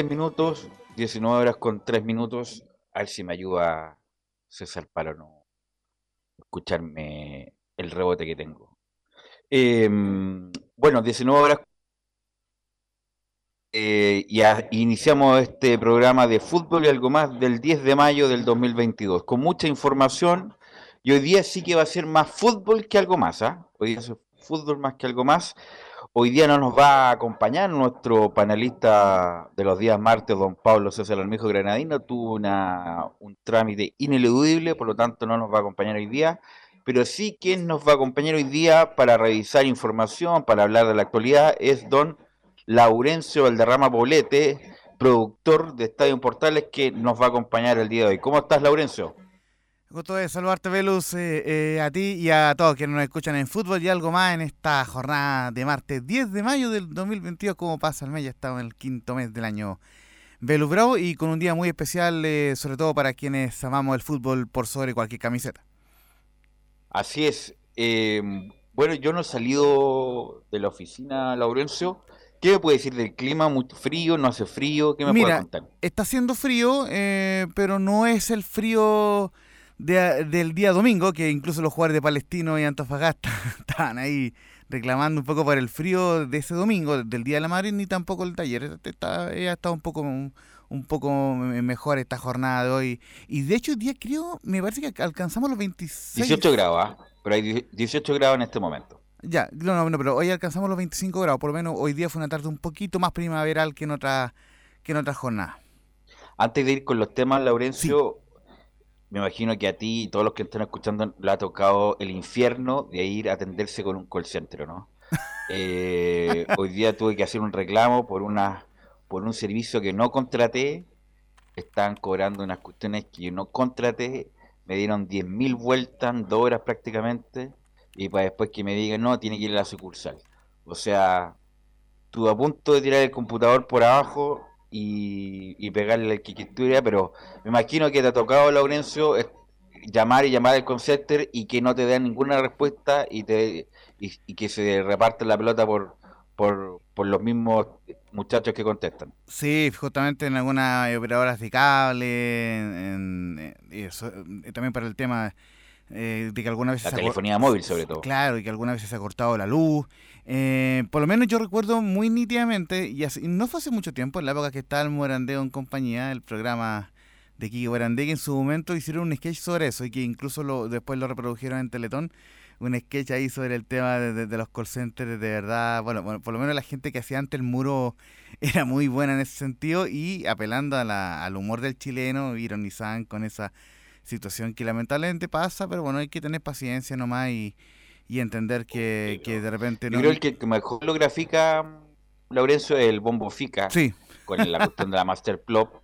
3 minutos, 19 horas con 3 minutos. A ver si me ayuda César para no escucharme el rebote que tengo. Em, bueno, 19 horas eh, y iniciamos este programa de fútbol y algo más del 10 de mayo del 2022, con mucha información. Y hoy día sí que va a ser más fútbol que algo más. ¿ah? Hoy día es fútbol más que algo más. Hoy día no nos va a acompañar nuestro panelista de los días martes, don Pablo César Almijo Granadino. Tuvo una, un trámite ineludible, por lo tanto no nos va a acompañar hoy día. Pero sí quien nos va a acompañar hoy día para revisar información, para hablar de la actualidad, es don Laurencio Valderrama Bolete, productor de Estadio Portales, que nos va a acompañar el día de hoy. ¿Cómo estás, Laurencio? Gusto de saludarte, Velus, eh, eh, a ti y a todos quienes nos escuchan en fútbol y algo más en esta jornada de martes 10 de mayo del 2022. ¿Cómo pasa el mes? Ya estamos en el quinto mes del año. Velus Bravo y con un día muy especial, eh, sobre todo para quienes amamos el fútbol por sobre cualquier camiseta. Así es. bueno, yo no he salido de la oficina, Laurencio, ¿Qué me puede decir del clima? ¿Mucho frío? ¿No hace frío? ¿Qué me puede contar? Está haciendo frío, pero no es el frío del día domingo, que incluso los jugadores de Palestino y Antofagasta estaban ahí reclamando un poco por el frío de ese domingo, del Día de la Madre, ni tampoco el taller. Este está, ha estado un poco, un, poco mejor esta jornada de hoy. Y de hecho, el día creo, me parece que alcanzamos los 26. 18 grados, ¿ah? pero hay 18 grados en este momento. Ya, no, no, pero hoy alcanzamos los 25 grados, por lo menos hoy día fue una tarde un poquito más primaveral que en otra que en otra jornada. Antes de ir con los temas, Laurencio, me imagino que a ti y todos los que están escuchando le ha tocado el infierno de ir a atenderse con un call center, ¿no? Eh, hoy día tuve que hacer un reclamo por una por un servicio que no contraté, están cobrando unas cuestiones que yo no contraté, me dieron 10.000 vueltas, dos horas prácticamente, y para después que me digan, no, tiene que ir a la sucursal. O sea, estuve a punto de tirar el computador por abajo y, pegarle el quiquitura, pero me imagino que te ha tocado, Laurencio, llamar y llamar al conceptor y que no te den ninguna respuesta y, te, y, que se reparte la pelota por, por, por, los mismos muchachos que contestan. Sí, justamente en algunas operadoras de cable, en, también para el tema eh, de que alguna vez... La telefonía móvil sobre todo. Claro, y que alguna vez se ha cortado la luz. Eh, por lo menos yo recuerdo muy nítidamente, y no fue hace mucho tiempo, en la época que estaba el Morandeo en compañía, el programa de Kiki Morandeo, que en su momento hicieron un sketch sobre eso y que incluso lo, después lo reprodujeron en Teletón, un sketch ahí sobre el tema de, los call centers, de verdad, bueno, bueno, por lo menos la gente que hacía antes el muro era muy buena en ese sentido y apelando a la, al humor del chileno, ironizaban con esa situación que lamentablemente pasa, pero bueno, hay que tener paciencia nomás y, y entender que, que, de repente no... Yo creo que el que mejor lo grafica, Laurencio, es el Bombo Fica, sí. con la cuestión de la Master Plop,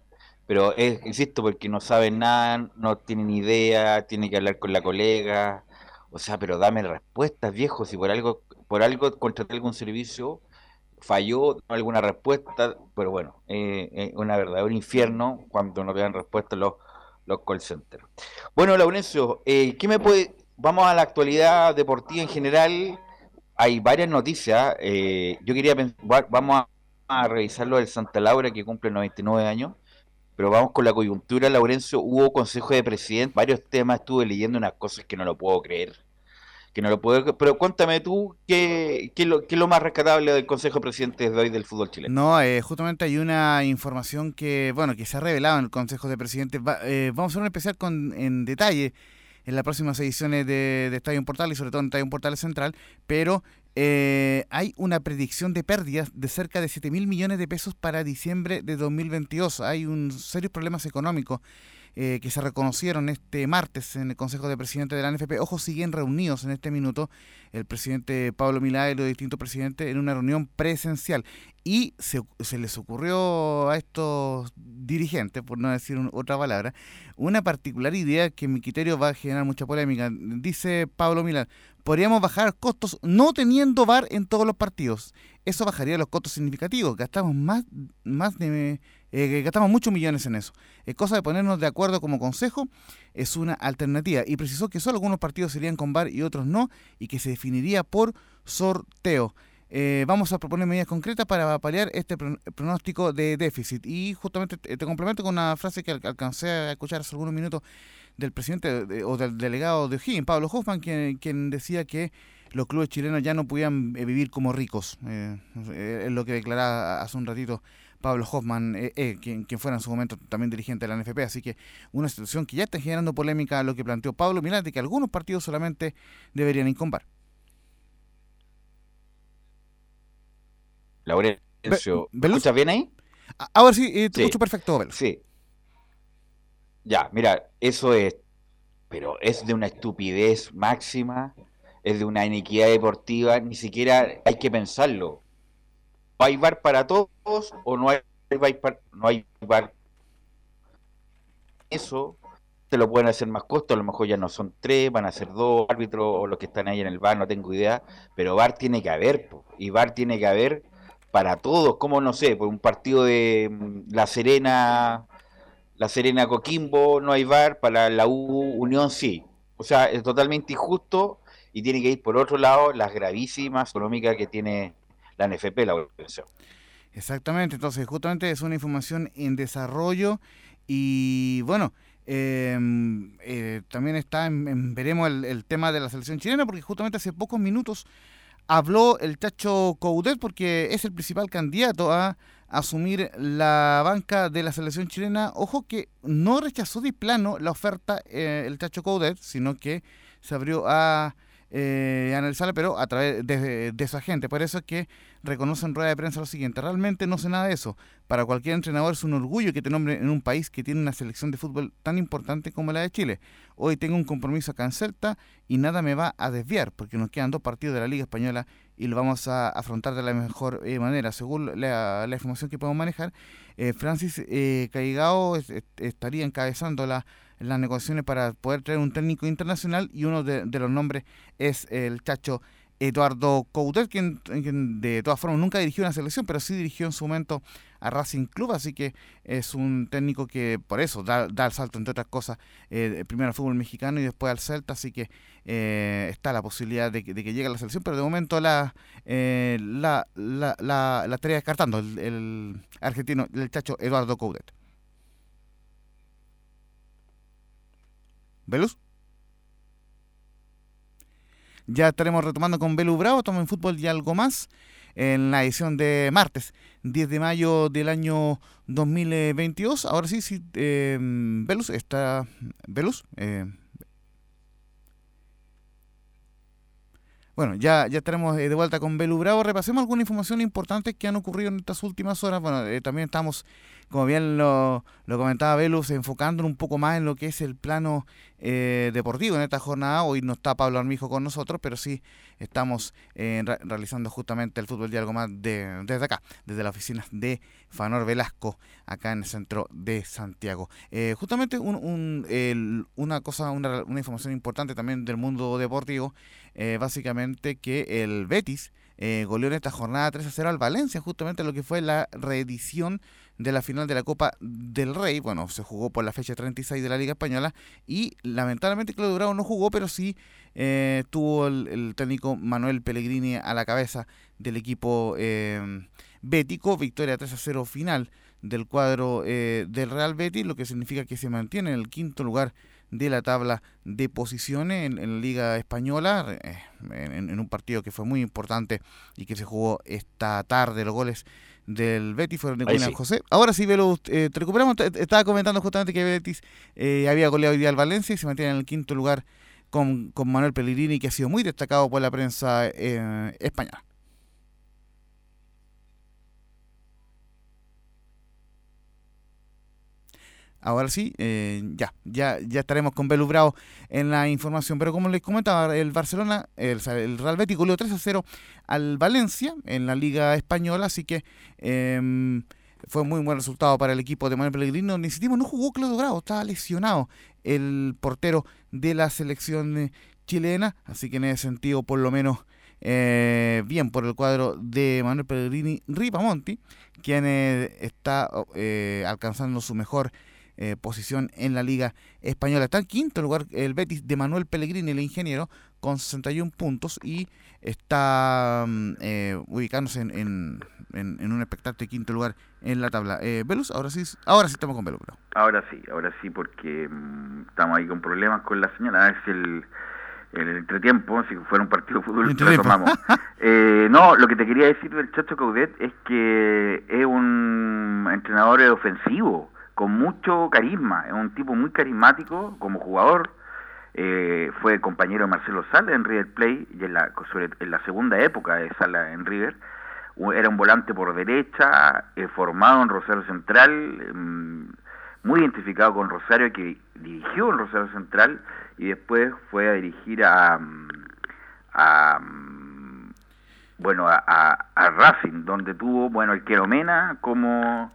pero es, insisto, porque no saben nada, no tienen idea, tiene que hablar con la colega, o sea, pero dame respuestas, viejo, si por algo, por algo contraté algún servicio, falló alguna respuesta, pero bueno, eh, es una verdadero infierno cuando no te dan respuesta los los call centers. Bueno, Laurencio, eh, ¿qué me puede...? Vamos a la actualidad deportiva en general. Hay varias noticias. Eh, yo quería... Vamos a, revisar lo del Santa Laura, que cumple 99 años. Pero vamos con la coyuntura, Laurencio. Hubo consejo de presidente, varios temas. Estuve leyendo unas cosas que no lo puedo creer que no lo puedo. Pero cuéntame tú, ¿qué, qué, lo, qué es lo más rescatable del Consejo de Presidentes de hoy del fútbol chileno? No, eh, justamente hay una información que, bueno, que se ha revelado en el Consejo de Presidentes. Eh, vamos a especial con, en detalle en las próximas ediciones de, de Estadio Portal y sobre todo en Estadio Portal Central, pero eh, hay una predicción de pérdidas de cerca de 7 mil millones de pesos para diciembre de 2022. Hay un serios problemas económicos eh, que se reconocieron este martes en el Consejo de Presidentes de la NFP, ojo, siguen reunidos en este minuto el presidente Pablo Milá y los distintos presidentes en una reunión presencial. Y se, les ocurrió a estos dirigentes, por no decir otra palabra, una particular idea que en mi criterio va a generar mucha polémica. Dice Pablo Milán, podríamos bajar costos no teniendo VAR en todos los partidos. Eso bajaría los costos significativos. Gastamos más, más de, eh, gastamos muchos millones en eso. Es cosa de ponernos de acuerdo como consejo, es una alternativa. Y precisó que solo algunos partidos serían con VAR y otros no, y que se definiría por sorteo. Eh, vamos a proponer medidas concretas para paliar este pronóstico de déficit. Y justamente te, complemento con una frase que alcancé a escuchar hace algunos minutos del presidente o del delegado de O'Higgins, Pablo Hoffman, quien, decía que los clubes chilenos ya no podían eh, vivir como ricos. Eh, es lo que declaraba hace un ratito Pablo Hoffman, quien, quien, fuera en su momento también dirigente de la NFP. Así que una situación que ya está generando polémica lo que planteó Pablo Milán de que algunos partidos solamente deberían incombar. Laurencio, ¿me escuchas bien ahí? Ahora sí, eh, te escucho perfecto, Sí. Ya, mira, eso es, pero es de una estupidez máxima, es de una iniquidad deportiva, ni siquiera hay que pensarlo. ¿Hay bar para todos o no hay bar? No bar? Eso te lo pueden hacer más costo, a lo mejor ya no son tres, van a ser dos árbitros o los que están ahí en el bar, no tengo idea, pero bar tiene que haber, y bar tiene que haber para todos, como no sé, por un partido de mm, La Serena, La Serena Coquimbo no hay VAR, para la U Unión sí. O sea, es totalmente injusto y tiene que ir por otro lado las gravísimas económicas que tiene la NFP, la organización. Exactamente, entonces justamente es una información en desarrollo y bueno, em, eh, también está, en, veremos el, tema de la selección chilena porque justamente hace pocos minutos habló el Chacho Coudet porque es el principal candidato a asumir la banca de la selección chilena. Ojo que no rechazó de plano la oferta eh, el Chacho Coudet, sino que se abrió a eh, analizarla, pero a través de, de, su. Por eso es que reconoce en rueda de prensa lo siguiente, realmente no sé nada de eso. Para cualquier entrenador es un orgullo que te nombre en un país que tiene una selección de fútbol tan importante como la de Chile. Hoy tengo un compromiso acá en y nada me va a desviar, porque nos quedan dos partidos de la Liga Española y lo vamos a afrontar de la mejor eh, manera. Según la, información que podemos manejar, eh, Francis eh, Caigao estaría encabezando la las negociaciones para poder traer un técnico internacional y uno de, los nombres es el chacho Eduardo Coudet, quien, de todas formas nunca dirigió una selección, pero sí dirigió en su momento a Racing Club, así que es un técnico que por eso da, el salto, entre otras cosas, eh, primero al fútbol mexicano y después al Celta, así que eh, está la posibilidad de que, llegue a la selección, pero de momento la, eh, la, la, la, estaría descartando el, el argentino, el chacho Eduardo Coudet. ¿Velus? Ya estaremos retomando con Belu Bravo, Toma en Fútbol y algo más en la edición de martes, 10 de mayo del año 2022. Ahora sí, sí, eh, Velus está... Velus, eh, Bueno, ya, ya estaremos eh, de vuelta con Belu Bravo. Repasemos alguna información importante que han ocurrido en estas últimas horas. Bueno, eh, también estamos, como bien lo, lo comentaba Velus, enfocando un poco más en lo que es el plano eh, deportivo en esta jornada. Hoy no está Pablo Armijo con nosotros, pero sí estamos realizando justamente el fútbol de algo más de, desde acá, desde la oficina de Fanor Velasco, acá en el centro de Santiago. justamente un, una cosa, una, una información importante también del mundo deportivo eh, básicamente que el Betis eh, goleó en esta jornada 3 a 0 al Valencia, justamente lo que fue la reedición de la final de la Copa del Rey. Bueno, se jugó por la fecha 36 de la Liga Española y lamentablemente Claudio Bravo no jugó, pero sí eh, tuvo el, técnico Manuel Pellegrini a la cabeza del equipo eh, bético. Victoria 3 a 0 final del cuadro del Real Betis, lo que significa que se mantiene en el quinto lugar de la tabla de posiciones en, la Liga Española, eh, en, un partido que fue muy importante y que se jugó esta tarde. Los goles del Betis fueron de William José. Ahora sí, Velo, eh, te recuperamos. Estaba comentando justamente que Betis eh, había goleado hoy día al Valencia y se mantiene en el quinto lugar con, con Manuel Pellegrini, que ha sido muy destacado por la prensa española. Ahora sí, eh, ya, ya, ya estaremos con Belu Bravo en la información. Pero como les comentaba, el Barcelona, el, Real Betis goleó 3 a 0 al Valencia en la Liga Española, así que em, fue muy buen resultado para el equipo de Manuel Pellegrino. Necesitamos, no jugó Claudio Bravo, estaba lesionado el portero de la selección chilena, así que en ese sentido, por lo menos, eh, bien por el cuadro de Manuel Pellegrini Ripamonti, quien eh, está eh, alcanzando su mejor eh, posición en la Liga Española. Está en quinto lugar el Betis de Manuel Pellegrini, el ingeniero, con 61 puntos y está mm, eh, ubicándose en, en, un expectante quinto lugar en la tabla. Eh, Velus, ahora sí, ahora sí estamos con Velus. Ahora sí, ahora sí, porque mm, estamos ahí con problemas con la señal. Es el, el entretiempo, si fuera un partido de fútbol, lo tomamos. eh, no, lo que te quería decir del Chacho Caudet es que es un entrenador ofensivo con mucho carisma, es un tipo muy carismático como jugador. Eh, fue compañero de Marcelo Sala en River Plate y en la, en la segunda época de Sala en River. Era un volante por derecha, eh, formado en Rosario Central, mm, muy identificado con Rosario, que dirigió en Rosario Central y después fue a dirigir a, a bueno a, a, Racing, donde tuvo bueno el Queromena como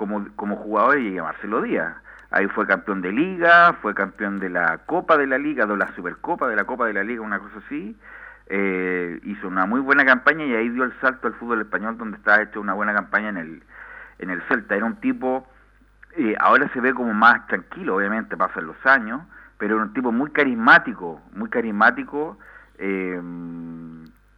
como, como jugador y a Marcelo Díaz. Ahí fue campeón de liga, fue campeón de la Copa de la Liga, de la Supercopa de la Copa de la Liga, una cosa así. Eh, hizo una muy buena campaña y ahí dio el salto al fútbol español donde estaba hecho una buena campaña en el, en el Celta. Era un tipo, eh, ahora se ve como más tranquilo, obviamente pasan los años, pero era un tipo muy carismático, muy carismático, eh,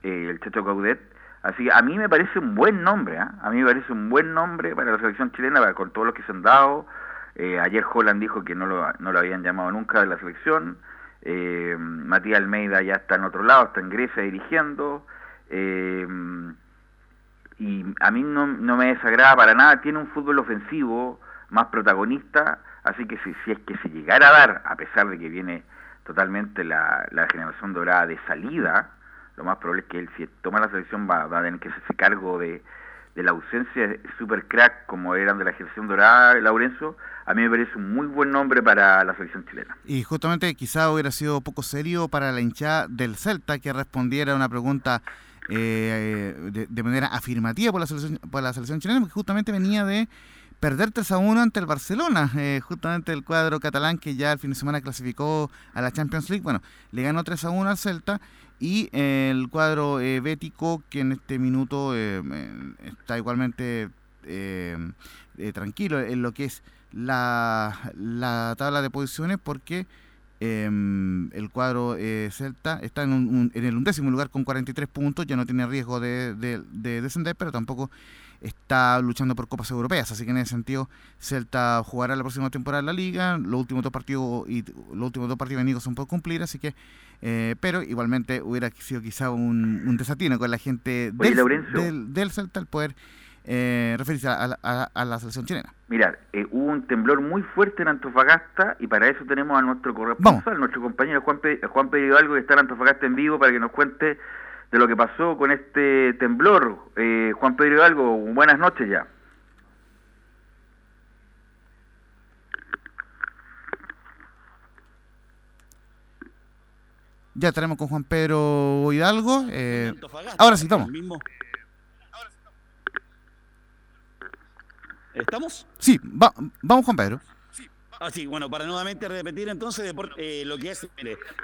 el Chacho Caudet, Así que a mí me parece un buen nombre, ¿ah? a mí me parece un buen nombre para la selección chilena, con todos los que se han dado. Eh, ayer Holland dijo que no lo, no lo habían llamado nunca de la selección. Eh, Matías Almeida ya está en otro lado, está en Grecia dirigiendo. Eh, y a mí no, no, me desagrada para nada, tiene un fútbol ofensivo más protagonista, así que si, si es que se llegara a dar, a pesar de que viene totalmente la, la generación dorada de salida, lo más probable es que él, si toma la selección, va, a tener que hacerse cargo de, la ausencia de super crack como eran de la generación dorada, Laurenzo, a mí me parece un muy buen nombre para la selección chilena. Y justamente quizá hubiera sido poco serio para la hinchada del Celta que respondiera a una pregunta eh, de, manera afirmativa por la selección, por la selección chilena, porque justamente venía de perder 3 a 1 ante el Barcelona, eh, justamente el cuadro catalán que ya el fin de semana clasificó a la Champions League, bueno, le ganó 3 a 1 al Celta y el cuadro eh, bético que en este minuto eh, está igualmente eh, tranquilo en lo que es la, la tabla de posiciones porque em, el cuadro Celta está en, en, el undécimo lugar con 43 puntos, ya no tiene riesgo de, de descender, pero tampoco está luchando por copas europeas, así que en ese sentido Celta jugará la próxima temporada en la liga, los últimos dos partidos y los últimos dos partidos venidos son por cumplir, así que eh, pero igualmente hubiera sido quizá un, desatino con la gente del, del, Celta al poder eh, referirse a, la selección chilena. Mirad, eh, hubo un temblor muy fuerte en Antofagasta y para eso tenemos a nuestro corresponsal, nuestro compañero Juan, Juan Pedro Algo que está en Antofagasta en vivo para que nos cuente de lo que pasó con este temblor. Eh, Juan Pedro Hidalgo, buenas noches ya. Ya estaremos con Juan Pedro Hidalgo. Eh, ahora sí, estamos. ¿Estamos? Sí, vamos Juan Pedro. Ah, sí, bueno, para nuevamente repetir entonces eh, lo que es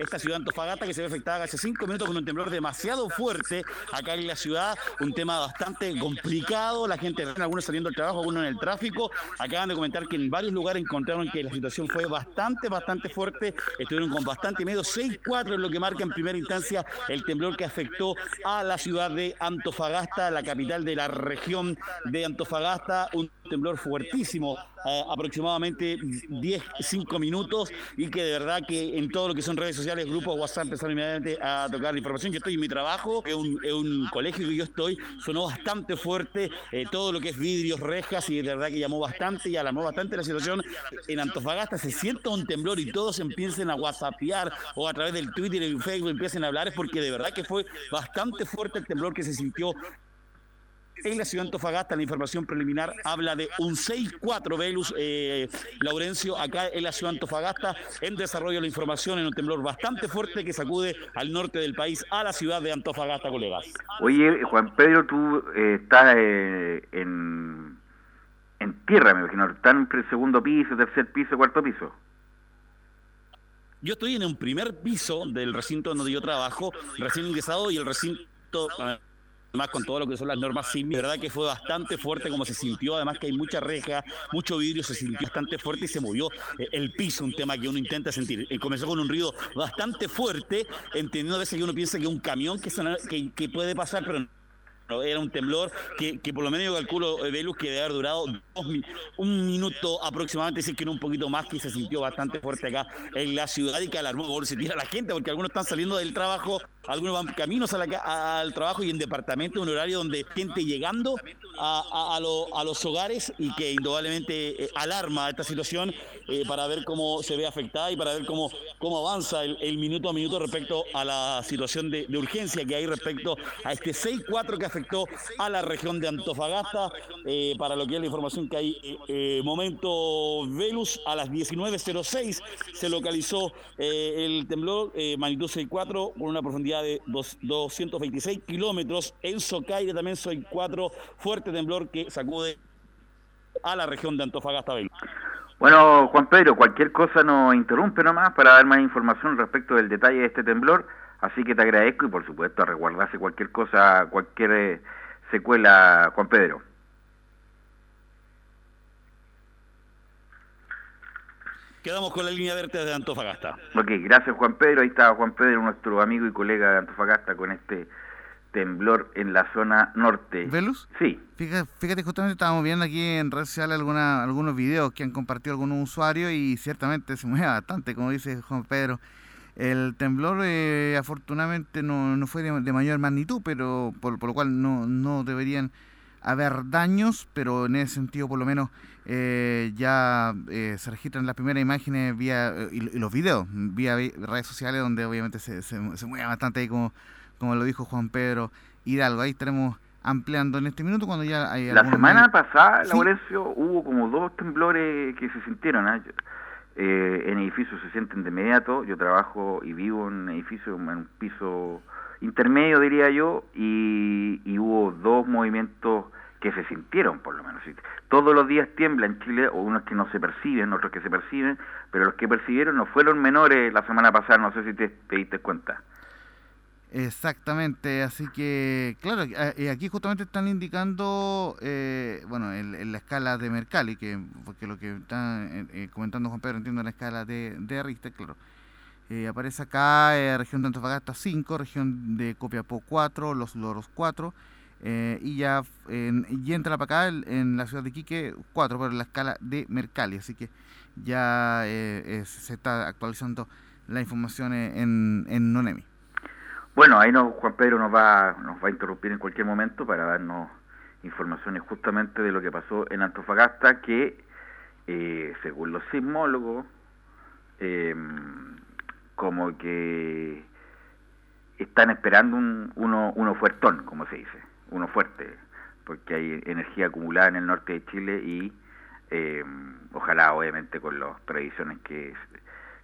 esta ciudad Antofagasta que se ve afectada hace cinco minutos con un temblor demasiado fuerte acá en la ciudad, un tema bastante complicado, la gente, algunos saliendo del trabajo, algunos en el tráfico, acaban de comentar que en varios lugares encontraron que la situación fue bastante, bastante fuerte, estuvieron con bastante miedo, 6-4 es lo que marca en primera instancia el temblor que afectó a la ciudad de Antofagasta, la capital de la región de Antofagasta, un temblor fuertísimo, eh, aproximadamente 10, 5 minutos, y que de verdad que en todo lo que son redes sociales, grupos WhatsApp empezaron inmediatamente a tocar la información. Yo estoy en mi trabajo, es un, un colegio que yo estoy, sonó bastante fuerte eh, todo lo que es vidrios, rejas, y de verdad que llamó bastante y alarmó bastante la situación. En Antofagasta se siente un temblor y todos empiecen a whatsappear o a través del Twitter y Facebook empiecen a hablar, es porque de verdad que fue bastante fuerte el temblor que se sintió en la ciudad de Antofagasta. La información preliminar habla de un 6-4 Velus eh, Laurencio acá en la ciudad de Antofagasta. En desarrollo la información en un temblor bastante fuerte que sacude al norte del país a la ciudad de Antofagasta, colegas. Oye, Juan Pedro, tú eh, estás eh, en, en tierra, me imagino. ¿Están en el segundo piso, tercer piso, cuarto piso? Yo estoy en un primer piso del recinto donde yo trabajo, recién ingresado, y el recinto, además con todo lo que son las normas sin verdad que fue bastante fuerte como se sintió, además que hay mucha reja, mucho vidrio, se sintió bastante fuerte y se movió eh, el piso, un tema que uno intenta sentir. Comenzó con un ruido bastante fuerte, entendiendo a veces que uno piensa que un camión que, que, que puede pasar, pero era un temblor que, por lo menos yo calculo, eh, Velus, que debe haber durado un minuto aproximadamente, si es que no un poquito más, que se sintió bastante fuerte acá en la ciudad y que alarmó, se tira la gente, porque algunos están saliendo del trabajo, algunos van caminos al trabajo y en departamento, un horario donde gente llegando a, a, los hogares y que indudablemente eh, alarma esta situación eh, para ver cómo se ve afectada y para ver cómo, cómo avanza el, minuto a minuto respecto a la situación de, urgencia que hay respecto a este 6-4 que afectó a la región de Antofagasta. Eh, para lo que es la información que hay, momento Velus, a las 19.06 se localizó el temblor, magnitud 6.4, con una profundidad de 226 kilómetros. En Socaire también soy 4, fuerte temblor que sacude a la región de Antofagasta. Bueno, Juan Pedro, cualquier cosa nos interrumpe nomás para dar más información respecto del detalle de este temblor. Así que te agradezco y por supuesto a resguardarse cualquier cosa, cualquier eh, secuela, Juan Pedro. Quedamos con la línea verde de Antofagasta. Ok, gracias Juan Pedro. Ahí está Juan Pedro, nuestro amigo y colega de Antofagasta con este temblor en la zona norte. ¿Velus? Sí. Fíjate, fíjate, justamente estábamos viendo aquí en redes sociales alguna, algunos videos que han compartido algunos usuarios y ciertamente se mueve bastante, como dice Juan Pedro. El temblor eh, afortunadamente no, no fue de, mayor magnitud, pero por, lo cual no, no deberían haber daños, pero en ese sentido por lo menos eh, ya eh, se registran las primeras imágenes vía y, los videos vía redes sociales donde obviamente se, se, mueve bastante ahí como, como lo dijo Juan Pedro Hidalgo. Ahí estaremos ampliando en este minuto cuando ya hay... La semana pasada, Laurencio, hubo como dos temblores que se sintieron. ¿eh? Eh, en edificios se sienten de inmediato. Yo trabajo y vivo en un edificio, en un piso intermedio, diría yo, y, hubo dos movimientos que se sintieron, por lo menos. Todos los días tiembla en Chile, o unos que no se perciben, otros que se perciben, pero los que percibieron no fueron menores la semana pasada, no sé si te diste cuenta. Exactamente, así que, claro, eh, aquí justamente están indicando, eh, bueno, en, la escala de Mercalli, que, porque lo que está eh, comentando Juan Pedro, entiendo la escala de, de Richter, claro. Aparece acá región de Antofagasta 5, región de Copiapó 4, Los Loros 4, y ya y entra para acá en, la ciudad de Quique 4, pero en la escala de Mercalli, así que ya se está actualizando la información en, en Nonemi. Bueno, ahí no, Juan Pedro nos va, nos va a interrumpir en cualquier momento para darnos informaciones justamente de lo que pasó en Antofagasta, que eh, según los sismólogos, em, como que están esperando un, uno, uno fuertón, como se dice, uno fuerte, porque hay energía acumulada en el norte de Chile y em, ojalá obviamente con las previsiones que,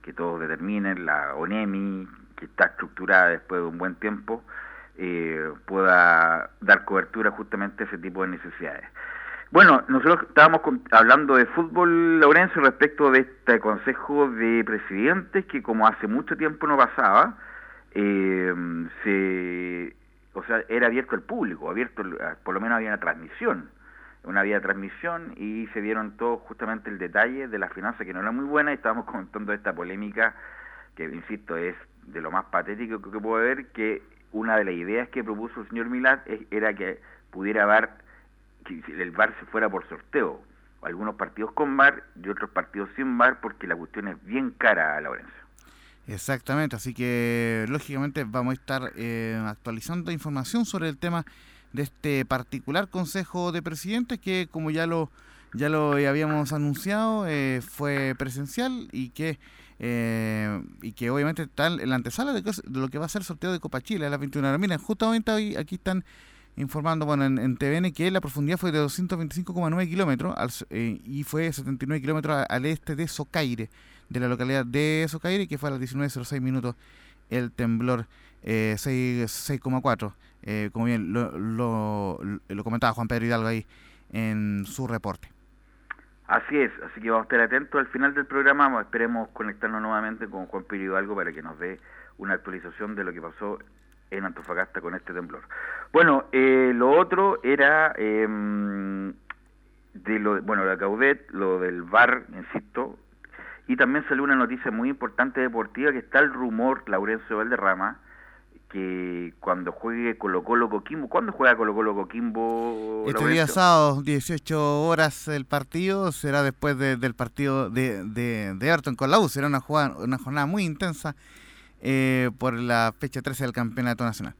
que todos determinen, la ONEMI, que está estructurada después de un buen tiempo, eh, pueda dar cobertura justamente a ese tipo de necesidades. Bueno, nosotros estábamos hablando de fútbol, Lorenzo, respecto de este Consejo de Presidentes que como hace mucho tiempo no pasaba, eh, se, o sea, era abierto al público, abierto, por lo menos había una transmisión, una vía transmisión y se dieron todos justamente el detalle de la finanza que no era muy buena y estábamos comentando esta polémica que, insisto, es de lo más patético que puede haber, que una de las ideas que propuso el señor Milad era que pudiera haber, que el VAR se fuera por sorteo, algunos partidos con VAR y otros partidos sin VAR, porque la cuestión es bien cara a Lorenzo. Exactamente, así que lógicamente vamos a estar eh, actualizando información sobre el tema de este particular Consejo de Presidentes que como ya lo ya lo habíamos anunciado eh, fue presencial y que eh, y que obviamente está en la antesala de, lo que va a ser el sorteo de Copa Chile a las 21 horas. Miren, justamente hoy aquí están informando bueno, en, TVN que la profundidad fue de 225,9 kilómetros eh, y fue 79 kilómetros al este de Socaire, de la localidad de Socaire, que fue a las 19.06 minutos el temblor 6,4. Eh, como bien lo, lo, lo comentaba Juan Pedro Hidalgo ahí en su reporte. Así es, así que vamos a estar atentos al final del programa, esperemos conectarnos nuevamente con Juan Pedro Hidalgo para que nos dé una actualización de lo que pasó en Antofagasta con este temblor. Bueno, eh, lo otro era em, de lo, bueno, la Caudet, lo del VAR, insisto, y también salió una noticia muy importante deportiva que está el rumor, Laurencio Valderrama, que cuando juegue Colo Colo Coquimbo, ¿cuándo juega Colo Colo Coquimbo? Este día sábado, 18 horas el partido, será después del partido de, de, de Everton con la U, será una, jugada, una jornada muy intensa eh, por la fecha 13 del Campeonato Nacional.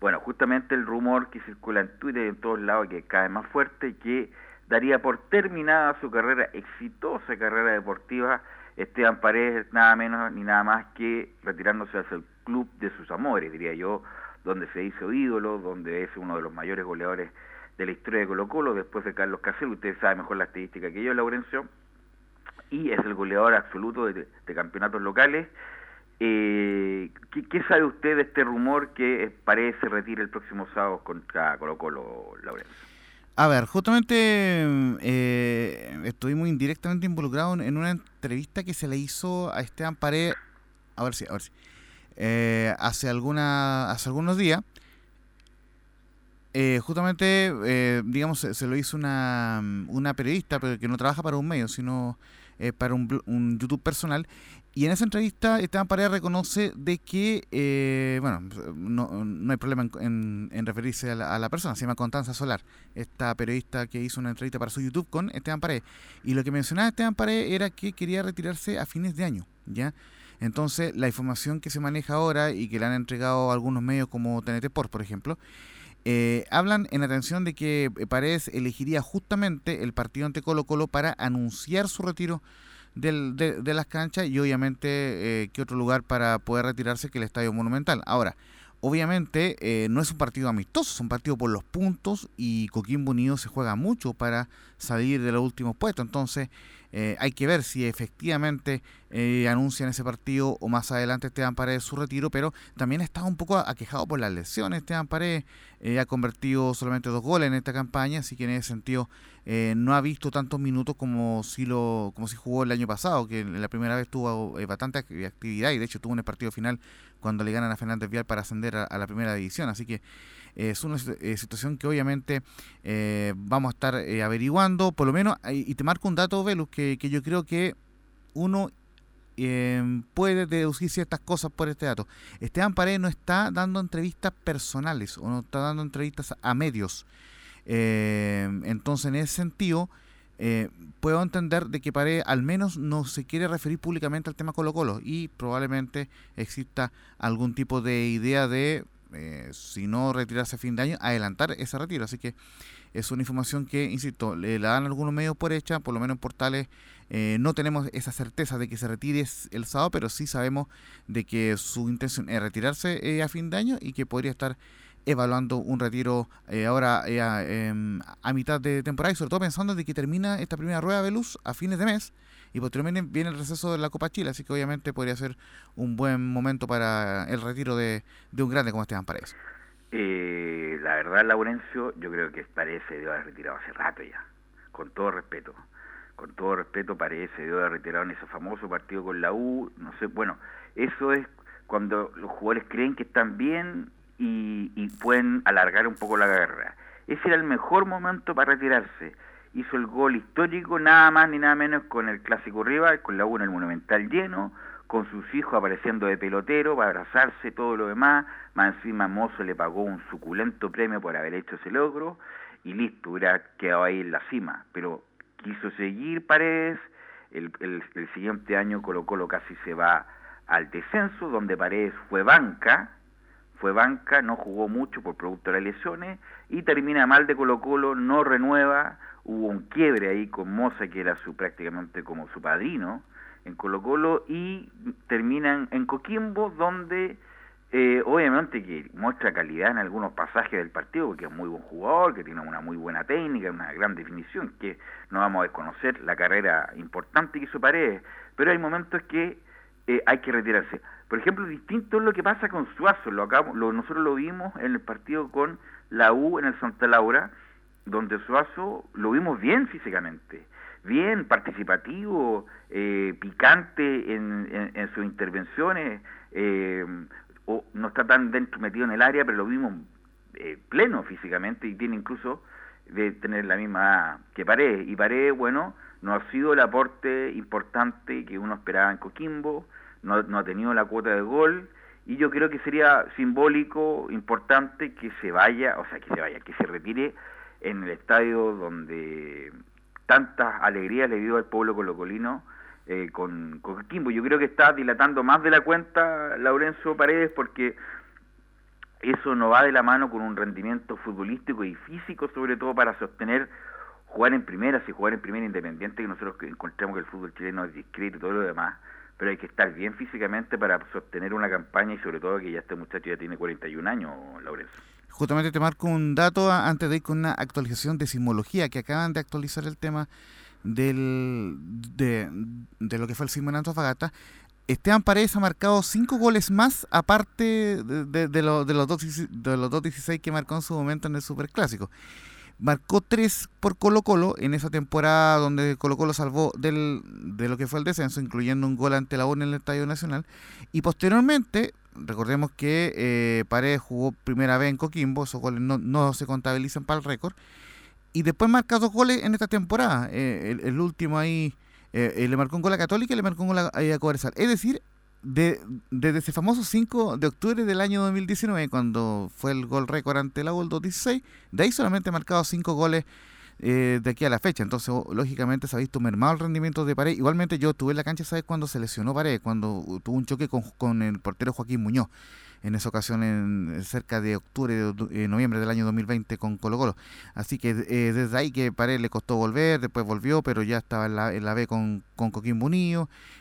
Bueno, justamente el rumor que circula en Twitter y en todos lados que cae más fuerte que daría por terminada su carrera, exitosa carrera deportiva, Esteban Paredes, nada menos ni nada más que retirándose hacia el club de sus amores, diría yo, donde se hizo ídolo, donde es uno de los mayores goleadores de la historia de Colo Colo, después de Carlos Casel, usted sabe mejor la estadística que yo, Laurencio, y es el goleador absoluto de, campeonatos locales. Eh, ¿qué, sabe usted de este rumor que parece retira el próximo sábado contra Colo Colo, Laurencio? A ver, justamente eh, muy indirectamente involucrado en una entrevista que se le hizo a Esteban Paredes, a ver si, a ver si, eh, hace, alguna, hace algunos días. Eh, justamente, eh, digamos, se, lo hizo una, una periodista, pero que no trabaja para un medio, sino para un, un, YouTube personal. Y en esa entrevista, Esteban Paredes reconoce de que, bueno, no, no, hay problema en, referirse a la, a la, persona, se llama Constanza Solar, esta periodista que hizo una entrevista para su YouTube con Esteban Paredes. Y lo que mencionaba Esteban Paredes era que quería retirarse a fines de año, ¿ya? Entonces, la información que se maneja ahora y que le han entregado algunos medios como TNT Sport, por ejemplo, eh, hablan en atención de que eh, Paredes elegiría justamente el partido ante Colo Colo para anunciar su retiro del, de, las canchas y obviamente eh, que otro lugar para poder retirarse que el Estadio Monumental. Ahora, obviamente no es un partido amistoso, es un partido por los puntos y Coquimbo Unido se juega mucho para salir de los últimos puestos. Entonces, eh, hay que ver si efectivamente eh, anuncian ese partido o más adelante Esteban Paredes su retiro, pero también está un poco aquejado por las lesiones. Esteban Paredes eh, ha convertido solamente dos goles en esta campaña, así que en ese sentido no ha visto tantos minutos como si lo como si jugó el año pasado, que la primera vez tuvo bastante actividad y de hecho tuvo un partido final cuando le ganan a Fernández Vial para ascender a la primera división. Así que es una eh, situación que obviamente eh, vamos a estar eh, averiguando, por lo menos, y te marco un dato, Velus, que, que yo creo que uno puede deducir ciertas cosas por este dato. Esteban Paredes no está dando entrevistas personales o no está dando entrevistas a medios. entonces, en ese sentido, puedo entender de que Paredes al menos no se quiere referir públicamente al tema Colo Colo y probablemente exista algún tipo de idea de eh, si no retirarse a fin de año, adelantar ese retiro. Así que es una información que, insisto, le la dan algunos medios por hecha, por lo menos en portales. Eh, no tenemos esa certeza de que se retire el sábado, pero sí sabemos de que su intención es retirarse eh, a fin de año y que podría estar evaluando un retiro ahora em, a mitad de temporada y sobre todo pensando de que termina esta primera rueda de luz a fines de mes y posteriormente viene el receso de la Copa Chile, así que obviamente podría ser un buen momento para el retiro de, un grande como Esteban Paredes. Eh, la verdad, Laurencio, yo creo que Paredes se debe haber retirado hace rato ya, con todo respeto. Con todo respeto, Paredes se debe haber retirado en ese famoso partido con la U, no sé, bueno, eso es cuando los jugadores creen que están bien y, y pueden alargar un poco la guerra. Ese era el mejor momento para retirarse. Hizo el gol histórico, nada más ni nada menos con el clásico rival, con la U en el Monumental lleno, con sus hijos apareciendo de pelotero para abrazarse, todo lo demás, más encima Mozo le pagó un suculento premio por haber hecho ese logro, y listo, hubiera quedado ahí en la cima, pero quiso seguir Paredes, el, el, el siguiente año Colo Colo casi se va al descenso, donde Paredes fue banca, fue banca, no jugó mucho por producto de las lesiones y termina mal de Colo Colo, no renueva, hubo un quiebre ahí con Moza, que era su prácticamente como su padrino en Colo Colo, y terminan en Coquimbo, donde eh, obviamente que muestra calidad en algunos pasajes del partido, porque es muy buen jugador, que tiene una muy buena técnica, una gran definición, que no vamos a desconocer la carrera importante que hizo Paredes, pero hay momentos que eh, hay que retirarse. Por ejemplo, distinto es lo que pasa con Suazo, lo, lo nosotros lo vimos en el partido con la U en el Santa Laura, donde Suazo lo vimos bien físicamente, bien participativo, eh, picante en, en, sus intervenciones, eh, o no está tan dentro metido en el área, pero lo vimos eh, pleno físicamente y tiene incluso de tener la misma que Paredes. Y Paredes, bueno, no ha sido el aporte importante que uno esperaba en Coquimbo, no, no ha tenido la cuota de gol y yo creo que sería simbólico, importante que se vaya, o sea, que se vaya, que se retire en el estadio donde tantas alegrías le dio al pueblo colocolino eh, con, con Coquimbo. Yo creo que está dilatando más de la cuenta Laurencio Paredes porque eso no va de la mano con un rendimiento futbolístico y físico, sobre todo para sostener jugar en primera, si jugar en primera independiente, que nosotros encontramos que el fútbol chileno es discreto y todo lo demás, pero hay que estar bien físicamente para sostener una campaña y sobre todo que ya este muchacho ya tiene 41 años, Laurencio. Justamente te marco un dato antes de ir con una actualización de sismología, que acaban de actualizar el tema del, de, lo que fue el sismo en Antofagasta. Esteban Paredes ha marcado cinco goles más, aparte de, de, los, dos, de los 2.16 que marcó en su momento en el Superclásico marcó tres por Colo Colo en esa temporada donde Colo Colo salvó del, de lo que fue el descenso, incluyendo un gol ante la UNE en el Estadio Nacional. Y posteriormente, recordemos que eh, Paredes jugó primera vez en Coquimbo, esos goles no, se contabilizan para el récord. Y después marca dos goles en esta temporada. Eh, el, último ahí eh, le marcó un gol a Católica y le marcó un gol a, a. Es decir, de, desde ese famoso 5 de octubre del año 2019, cuando fue el gol récord ante la UL 216, de ahí solamente ha marcado 5 goles eh, de aquí a la fecha. Entonces, lógicamente, se ha visto mermado el rendimiento de Pared. Igualmente, yo tuve la cancha, ¿sabes? Cuando se lesionó Pared, cuando tuvo un choque con, con el portero Joaquín Muñoz en esa ocasión en cerca de octubre, de, eh, noviembre del año 2020 con Colo Colo. Así que eh, desde ahí que Pared le costó volver, después volvió, pero ya estaba en la, en la B con, con Coquín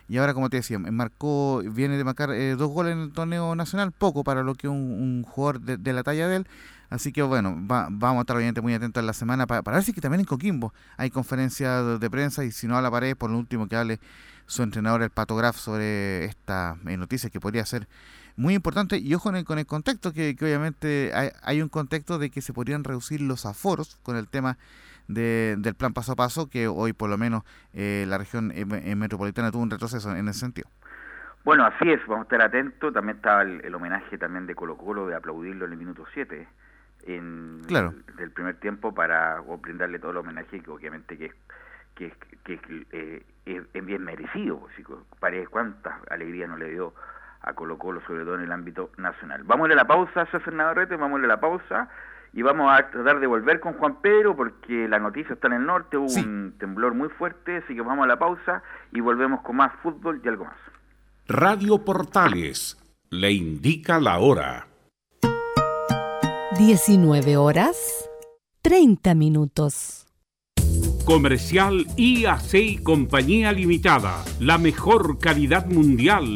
y ahora como te decía, marcó, viene de marcar eh, dos goles en el torneo nacional, poco para lo que un, jugador de, la talla de él. Así que bueno, vamos a estar obviamente muy atentos en la semana para, ver si que también en Coquimbo hay conferencia de, prensa y si no a la pared, por lo último que hable su entrenador, el Pato sobre esta noticia que podría ser muy importante y ojo con el contexto, que, obviamente hay, un contexto de que se podrían reducir los aforos con el tema del plan paso a paso, que hoy por lo menos eh, la región eh, eh, metropolitana tuvo un retroceso en ese sentido. Bueno, así es, vamos a estar atentos. También estaba el, homenaje también de Colo Colo de aplaudirlo en el minuto 7 en claro. del primer tiempo para brindarle todo el homenaje que obviamente que que, que es bien merecido. Pues, cuántas alegrías no le dio a Colo Colo, sobre todo en el ámbito nacional. Vamos a la pausa, José Navarrete, vamos a la pausa y vamos a tratar de volver con Juan Pedro porque la noticia está en el norte, hubo un temblor muy fuerte, así que vamos a la pausa y volvemos con más fútbol y algo más. Radio Portales le indica la hora. 19 horas 30 minutos. Comercial IAC y Compañía Limitada, la mejor calidad mundial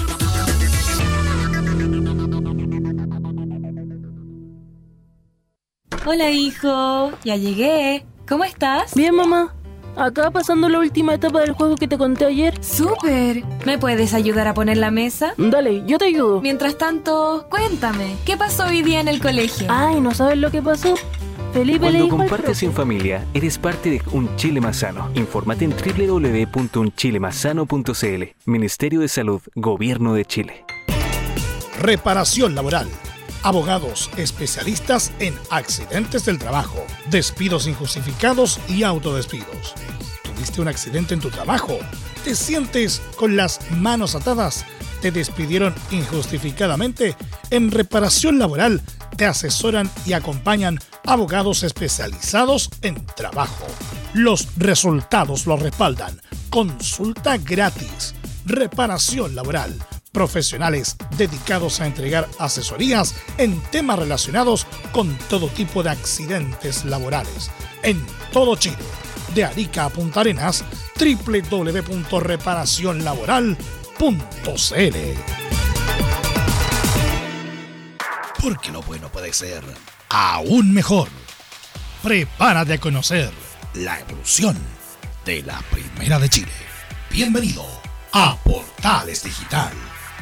Hola, hijo. Ya llegué. ¿Cómo estás? Bien, mamá. Acá pasando la última etapa del juego que te conté ayer. ¡Súper! ¿Me puedes ayudar a poner la mesa? Dale, yo te ayudo. Mientras tanto, cuéntame, ¿qué pasó hoy día en el colegio? Ay, ¿no sabes lo que pasó? Felipe Cuando compartes en familia, eres parte de Un Chile Más Sano. Infórmate en www.unchilemasano.cl. Ministerio de Salud, Gobierno de Chile. Reparación laboral abogados especialistas en accidentes del trabajo, despidos injustificados y autodespidos. ¿Tuviste un accidente en tu trabajo? ¿Te sientes con las manos atadas? ¿Te despidieron injustificadamente? En reparación laboral te asesoran y acompañan abogados especializados en trabajo. Los resultados lo respaldan. Consulta gratis. Reparación laboral. Profesionales dedicados a entregar asesorías en temas relacionados con todo tipo de accidentes laborales. En todo Chile. De Arica a Punta Arenas, www.reparacionlaboral.cl. Porque lo bueno puede ser aún mejor. Prepárate a conocer la evolución de la Primera de Chile. Bienvenido a Portales Digital.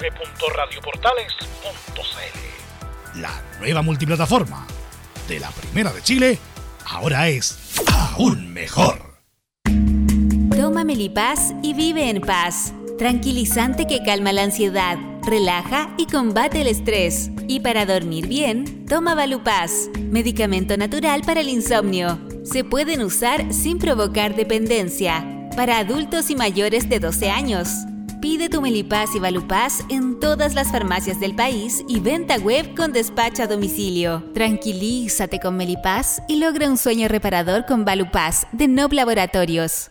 www.radioportales.cl La nueva multiplataforma de la Primera de Chile ahora es aún mejor. Toma Melipaz y vive en paz. Tranquilizante que calma la ansiedad, relaja y combate el estrés. Y para dormir bien, toma Valupaz, medicamento natural para el insomnio. Se pueden usar sin provocar dependencia. Para adultos y mayores de 12 años. Pide tu Melipaz y Valupaz en todas las farmacias del país y venta web con despacho a domicilio. Tranquilízate con Melipaz y logra un sueño reparador con Valupaz de Nob Laboratorios.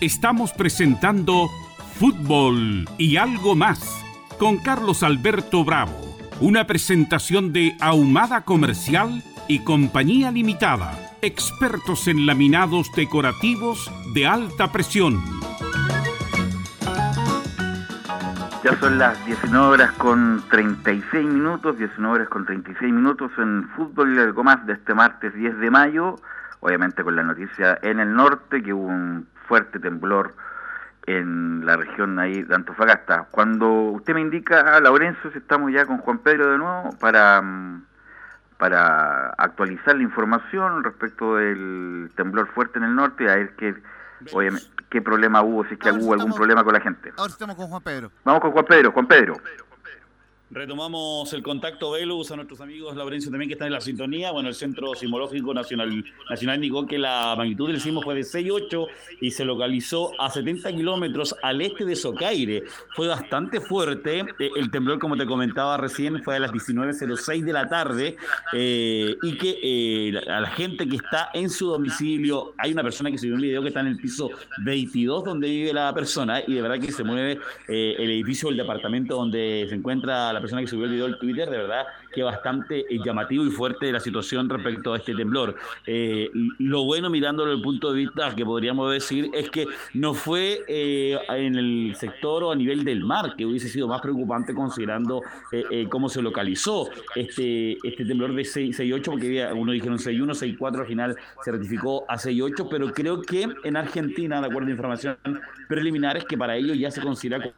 Estamos presentando Fútbol y algo más con Carlos Alberto Bravo, una presentación de Ahumada Comercial y Compañía Limitada, expertos en laminados decorativos de alta presión. Ya son las 19 horas con 36 minutos, 19 horas con 36 minutos en Fútbol y algo más de este martes 10 de mayo, obviamente con la noticia en el norte que hubo un fuerte temblor en la región ahí de Antofagasta. Cuando usted me indica, a Laurencio, si estamos ya con Juan Pedro de nuevo para, mm, para actualizar la información respecto del temblor fuerte en el norte, a ver qué, qué problema hubo, si es que hubo algún problema con la gente. Ahora estamos con Juan Pedro. Vamos con Juan Pedro, Juan Pedro. Retomamos el contacto Velus a nuestros amigos Laurencio también que están en la sintonía. Bueno, el Centro Sismológico Nacional, Nacional indicó que la magnitud del sismo fue de 6.8 y se localizó a 70 kilómetros al este de Socaire. Fue bastante fuerte. Eh, el temblor, como te comentaba recién, fue a las 19.06 de la tarde eh, y que eh, a la gente que está en su domicilio, hay una persona que subió un video que está en el piso 22 donde vive la persona y de verdad que se mueve el edificio del departamento donde se encuentra la persona que subió el video al Twitter, de verdad que bastante eh, llamativo y fuerte la situación respecto a este temblor. Eh, lo bueno mirándolo desde el punto de vista que podríamos decir es que no fue eh, en el sector o a nivel del mar, que hubiese sido más preocupante considerando cómo se localizó este, este temblor de 6.8, porque uno dijeron 6.1, 6.4, al final se ratificó a 6.8, pero creo que en Argentina, de acuerdo a información preliminares, que para ellos ya se considera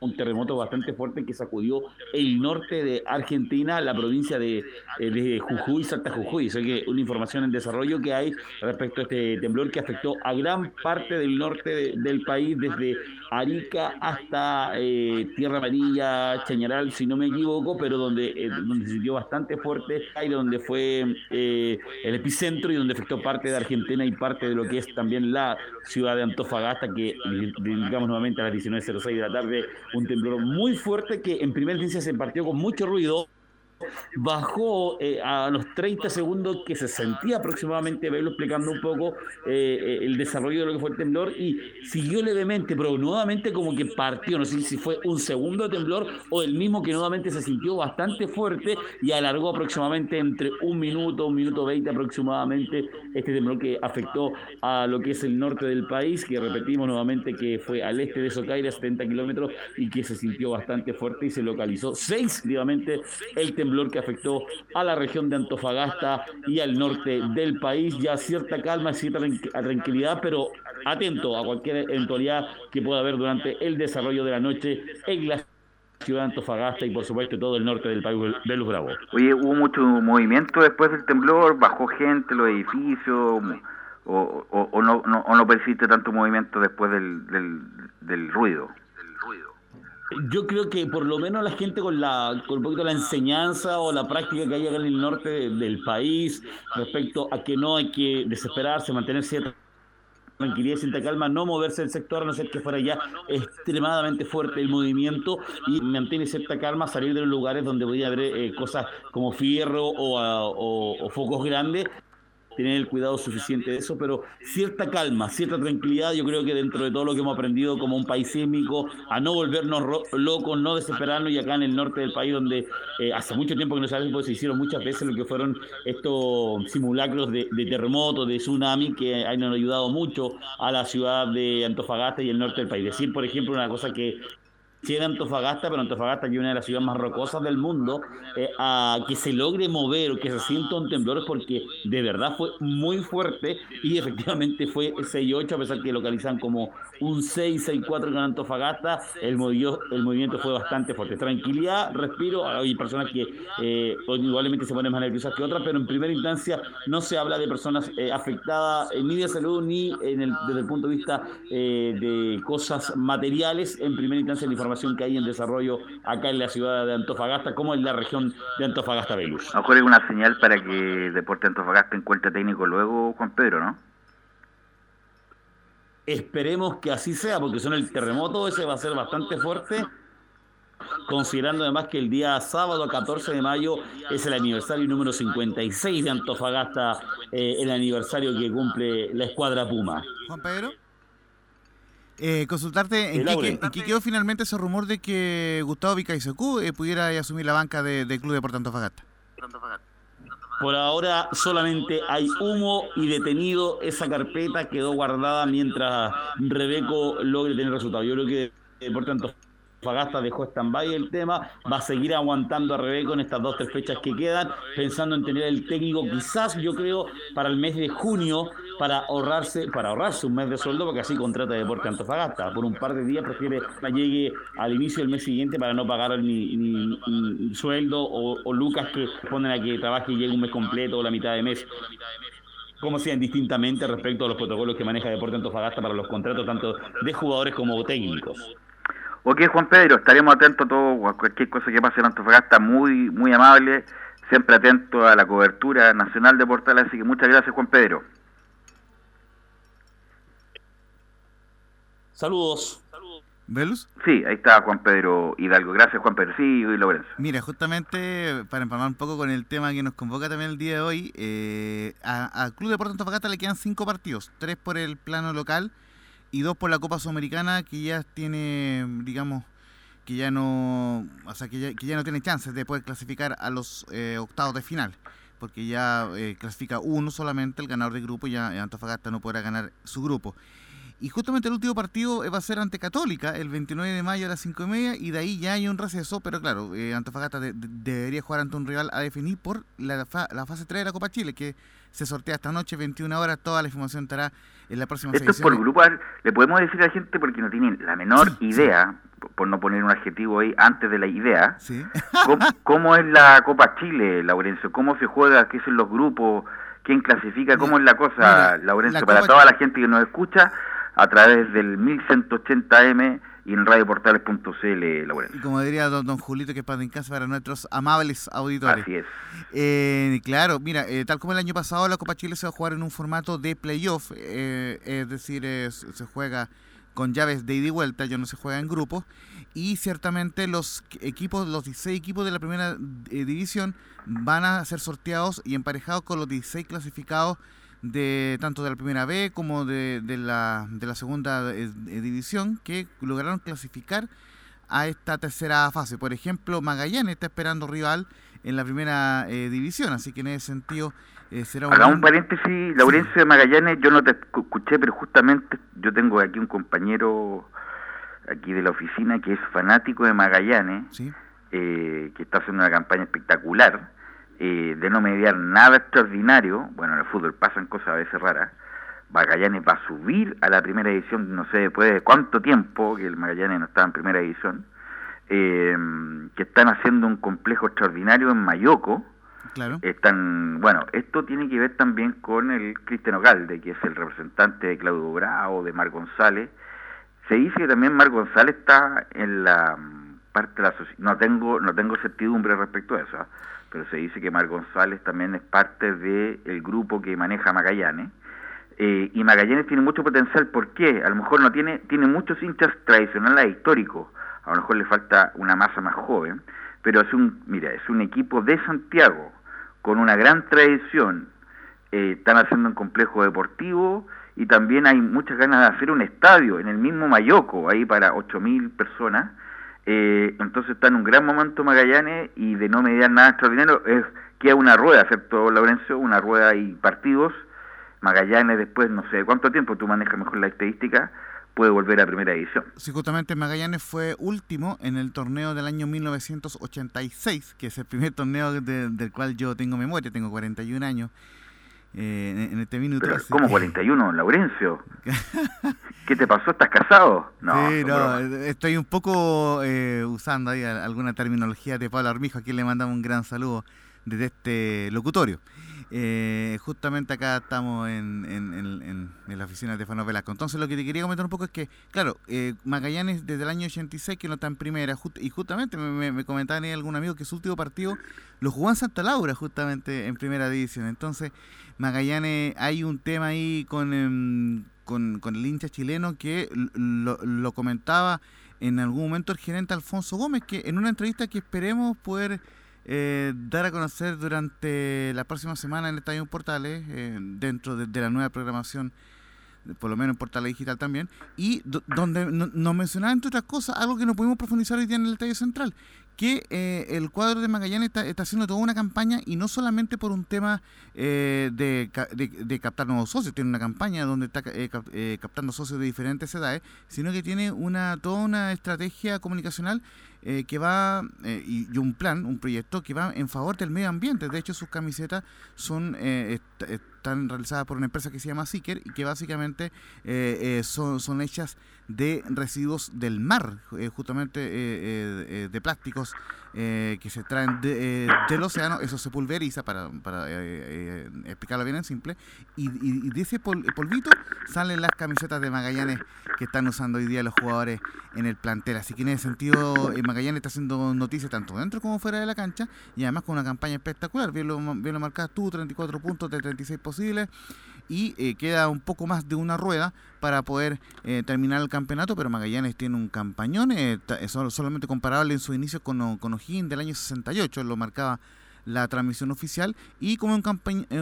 un terremoto bastante fuerte que sacudió el norte de Argentina, la provincia de, eh, Jujuy, Salta Jujuy. Sé que una información en desarrollo que hay respecto a este temblor que afectó a gran parte del norte del país, desde Arica hasta eh, Tierra Amarilla, Chañaral, si no me equivoco, pero donde, eh, donde se sintió bastante fuerte, y donde fue el epicentro y donde afectó parte de Argentina y parte de lo que es también la ciudad de Antofagasta, que digamos nuevamente a las 19.06 de la tarde un temblor muy fuerte que en primera instancia se partió con mucho ruido bajó eh, a los 30 segundos que se sentía aproximadamente, verlo explicando un poco eh, eh, el desarrollo de lo que fue el temblor y siguió levemente, pero nuevamente como que partió, no sé si fue un segundo temblor o el mismo que nuevamente se sintió bastante fuerte y alargó aproximadamente entre un minuto, un minuto veinte aproximadamente este temblor que afectó a lo que es el norte del país, que repetimos nuevamente que fue al este de Socaire, a 70 kilómetros y que se sintió bastante fuerte y se localizó seis, el temblor que afectó a la región de Antofagasta y al norte del país. Ya cierta calma, cierta tranquilidad, pero atento a cualquier eventualidad que pueda haber durante el desarrollo de la noche en la ciudad de Antofagasta y por supuesto todo el norte del país de Luz Bravo. Oye, hubo mucho movimiento después del temblor, bajó gente, los edificios, o, no, no persiste tanto movimiento después del, del, del ruido. Yo creo que por lo menos la gente con la con un poquito la enseñanza o la práctica que hay acá en el norte del país respecto a que no hay que desesperarse, mantener cierta tranquilidad cierta calma, no moverse del sector a no ser que fuera ya extremadamente fuerte el movimiento y mantiene cierta calma, salir de los lugares donde podía haber eh, cosas como fierro o, o focos grandes tener el cuidado suficiente de eso, pero cierta calma, cierta tranquilidad, yo creo que dentro de todo lo que hemos aprendido como un país sísmico, a no volvernos locos, no desesperarnos, y acá en el norte del país, donde eh, hace mucho tiempo que no sabemos, pues se hicieron muchas veces lo que fueron estos simulacros de, de terremotos, de tsunami, que han ayudado mucho a la ciudad de Antofagasta y el norte del país. Decir, por ejemplo, una cosa que sí en Antofagasta, pero Antofagasta, es una de las ciudades más rocosas del mundo, eh, a que se logre mover o que se sienta un temblor porque de verdad fue muy fuerte y efectivamente fue 6-8, a pesar que localizan como un 6-6-4 en Antofagasta, el, el movimiento fue bastante fuerte. Tranquilidad, respiro, hay personas que eh, igualmente se ponen más nerviosas que otras, pero en primera instancia no se habla de personas eh, afectadas ni de salud ni en el, desde el punto de vista de cosas materiales, en primera instancia la información que hay en desarrollo acá en la ciudad de Antofagasta, como en la región de Antofagasta Belus. A lo mejor es una señal para que Deporte Antofagasta encuentre técnico luego, Juan Pedro, ¿no? Esperemos que así sea, porque son el terremoto, ese va a ser bastante fuerte considerando además que el día sábado 14 de mayo es el aniversario número 56 de Antofagasta, eh, el aniversario que cumple la escuadra Puma. Juan Pedro. Eh, consultarte, ¿en qué, quedó finalmente ese rumor de que Gustavo Vicaisocú eh, pudiera asumir la banca del de Club Deportivo Antofagasta? Por ahora solamente hay humo y detenido. Esa carpeta quedó guardada mientras Rebeco logre tener resultados. Yo creo que Deportivo Antofagasta Fagasta dejó stand-by el tema, va a seguir aguantando a Rebeco en estas dos tres fechas que quedan, pensando en tener el técnico quizás yo creo para el mes de junio para ahorrarse para ahorrarse un mes de sueldo porque así contrata Deporte Antofagasta por un par de días prefiere que llegue al inicio del mes siguiente para no pagar ni, sueldo o, lucas que ponen a que trabaje y llegue un mes completo o la mitad de mes como sean distintamente respecto a los protocolos que maneja Deporte Antofagasta para los contratos tanto de jugadores como técnicos. Ok, Juan Pedro, estaremos atentos a todo, cualquier cosa que pase en Antofagasta, muy, muy amable, siempre atento a la cobertura nacional de Portales, así que muchas gracias, Juan Pedro. Saludos. ¿Velus? Sí, ahí está Juan Pedro Hidalgo. Gracias, Juan Pedro. Sí, y Lorenzo. Mira, justamente para empalmar un poco con el tema que nos convoca también el día de hoy, eh, a, Club Deportes Antofagasta le quedan cinco partidos, tres por el plano local y dos por la Copa Sudamericana que ya tiene, digamos, que ya no, o sea, que ya, que ya no tiene chances de poder clasificar a los eh, octavos de final, porque ya eh, clasifica uno solamente, el ganador de grupo, y ya Antofagasta no podrá ganar su grupo. Y justamente el último partido va a ser ante Católica el 29 de mayo a las 5 y media y de ahí ya hay un receso, pero claro, eh, Antofagasta debería jugar ante un rival a definir por la, la, fase 3 de la Copa Chile, que se sortea esta noche, 21 horas, toda la información estará en la próxima Esto es por grupo, le podemos decir a la gente porque no tienen la menor idea, por no poner un adjetivo ahí antes de la idea, ¿cómo, es la Copa Chile, Laurencio? ¿Cómo se juega? ¿Qué son los grupos? ¿Quién clasifica? ¿Cómo es la cosa, Laurencio? Para toda la gente que nos escucha a través del 1180M y en radioportales.cl, Laurencio. Y como diría don, don Julito, que es para en casa para nuestros amables auditores. Así es. Eh, claro, mira, eh, tal como el año pasado, la Copa Chile se va a jugar en un formato de playoff, eh, es decir, se juega con llaves de ida y vuelta, ya no se juega en grupos, y ciertamente los equipos, los 16 equipos de la primera división van a ser sorteados y emparejados con los 16 clasificados de tanto de la primera B como de, de, la, de la segunda eh, eh, división que lograron clasificar a esta tercera fase. Por ejemplo, Magallanes está esperando rival en la primera eh, división, así que en ese sentido será un... un paréntesis, Laurencio de Magallanes, yo no te escuché, pero justamente yo tengo aquí un compañero aquí de la oficina que es fanático de Magallanes, que está haciendo una campaña espectacular eh, de no mediar nada extraordinario, bueno, en el fútbol pasan cosas a veces raras, Magallanes va a subir a la primera edición, no sé después de cuánto tiempo que el Magallanes no estaba en primera edición, eh, que están haciendo un complejo extraordinario en Mayoco. Claro. Están, bueno, esto tiene que ver también con el Cristian Ogalde, que es el representante de Claudio Bravo, de Mar González. Se dice que también Mar González está en la parte de la sociedad. No tengo, no tengo certidumbre respecto a eso. Pero se dice que Mar González también es parte del grupo que maneja Magallanes. Eh, y Magallanes tiene mucho potencial, ¿por qué? A lo mejor no tiene, tiene muchos hinchas tradicionales históricos, a lo mejor le falta una masa más joven, pero es un, mira, es un equipo de Santiago, con una gran tradición, eh, están haciendo un complejo deportivo y también hay muchas ganas de hacer un estadio en el mismo Mayoco, ahí para 8.000 personas, eh, entonces está en un gran momento Magallanes y de no mediar nada extraordinario es que una rueda, ¿cierto, Laurencio? Una rueda y partidos. Magallanes después, no sé cuánto tiempo tú manejas mejor la estadística, puede volver a primera edición. Sí, justamente Magallanes fue último en el torneo del año 1986, que es el primer torneo del cual yo tengo memoria, tengo 41 años. Eh, en este minuto. Pero, ¿Cómo 41, Laurencio? ¿Qué te pasó? ¿Estás casado? No, sí, no estoy un poco eh, usando ahí alguna terminología de Pablo Armijo, a quien le mandamos un gran saludo desde este locutorio. Eh, justamente acá estamos en, en, la oficina de Fano Velasco. Entonces lo que te quería comentar un poco es que, claro, eh, Magallanes desde el año 86 que no está en primera, y justamente me, me, comentaban algún amigo que su último partido lo jugó en Santa Laura, justamente en primera división. Entonces, Magallanes, hay un tema ahí con, em, con, el hincha chileno que lo comentaba en algún momento el gerente Alfonso Gómez, que en una entrevista que esperemos poder eh, dar a conocer durante la próxima semana en el Estadio Portales, eh, dentro de, la nueva programación, por lo menos en Portales Digital también, y donde nos mencionaba, entre otras cosas, algo que no pudimos profundizar hoy día en el Estadio Central, que eh, el cuadro de Magallanes está, haciendo toda una campaña y no solamente por un tema de, de, captar nuevos socios, tiene una campaña donde está captando socios de diferentes edades, sino que tiene una toda una estrategia comunicacional eh, que va, eh, y, un plan, un proyecto que va en favor del medio ambiente. De hecho, sus camisetas son eh, están realizadas por una empresa que se llama Seeker y que básicamente son, son hechas de residuos del mar, justamente de plásticos que se traen del océano, eso se pulveriza, para, para explicarlo bien en simple, y, y, de ese polvito salen las camisetas de Magallanes que están usando hoy día los jugadores en el plantel. Así que en ese sentido, Magallanes está haciendo noticias tanto dentro como fuera de la cancha y además con una campaña espectacular. Bien lo, bien lo marcas tú, 34 puntos de 36 posibles y eh, queda un poco más de una rueda para poder eh, terminar el campeonato, pero Magallanes tiene un campañón, eh, es solamente comparable en su inicio con, con O'Higgins del año 68, lo marcaba la transmisión oficial y como, un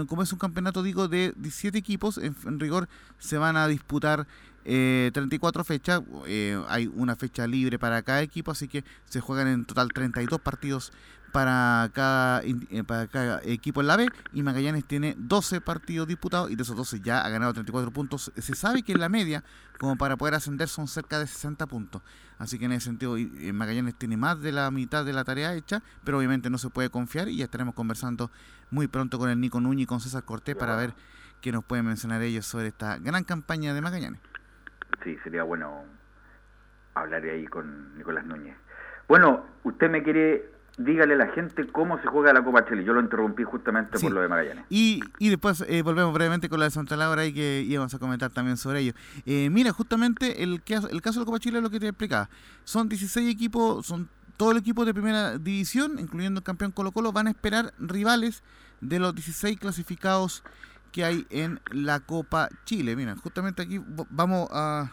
como es un campeonato digo de 17 equipos en, rigor se van a disputar 34 fechas hay una fecha libre para cada equipo así que se juegan en total 32 partidos para cada, eh, para cada equipo en la B y Magallanes tiene 12 partidos disputados y de esos 12 ya ha ganado 34 puntos. Se sabe que en la media, como para poder ascender, son cerca de 60 puntos. Así que en ese sentido eh, Magallanes tiene más de la mitad de la tarea hecha, pero obviamente no se puede confiar y ya estaremos conversando muy pronto con el Nico Núñez y con César Cortés para ver qué nos pueden mencionar ellos sobre esta gran campaña de Magallanes. Sí, sería bueno hablar ahí con Nicolás Núñez. Bueno, usted me quiere dígale a la gente cómo se juega la Copa Chile. Yo lo interrumpí justamente por lo de Magallanes. Y, y después eh, volvemos brevemente con la de Santa Laura y que íbamos a comentar también sobre ello. Eh, mira, justamente el, el caso de la Copa Chile es lo que te explicaba. Son 16 equipos, son todo el equipo de primera división, incluyendo el campeón Colo Colo, van a esperar rivales de los 16 clasificados que hay en la Copa Chile. Mira, justamente aquí vamos a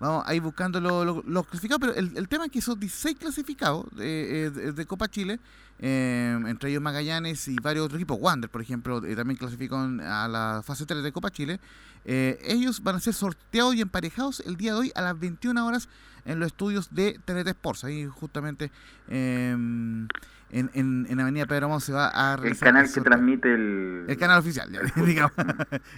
Vamos a ir buscando los clasificados, pero el, tema es que esos 16 clasificados de, eh, de, Copa Chile, eh, entre ellos Magallanes y varios otros equipos, Wander, por ejemplo, eh, también clasificó a la fase 3 de Copa Chile, ellos van a ser sorteados y emparejados el día de hoy a las 21 horas en los estudios de TNT Sports. Ahí justamente en, en, en Avenida Pedro se va a. El canal que transmite el. El canal oficial, digamos.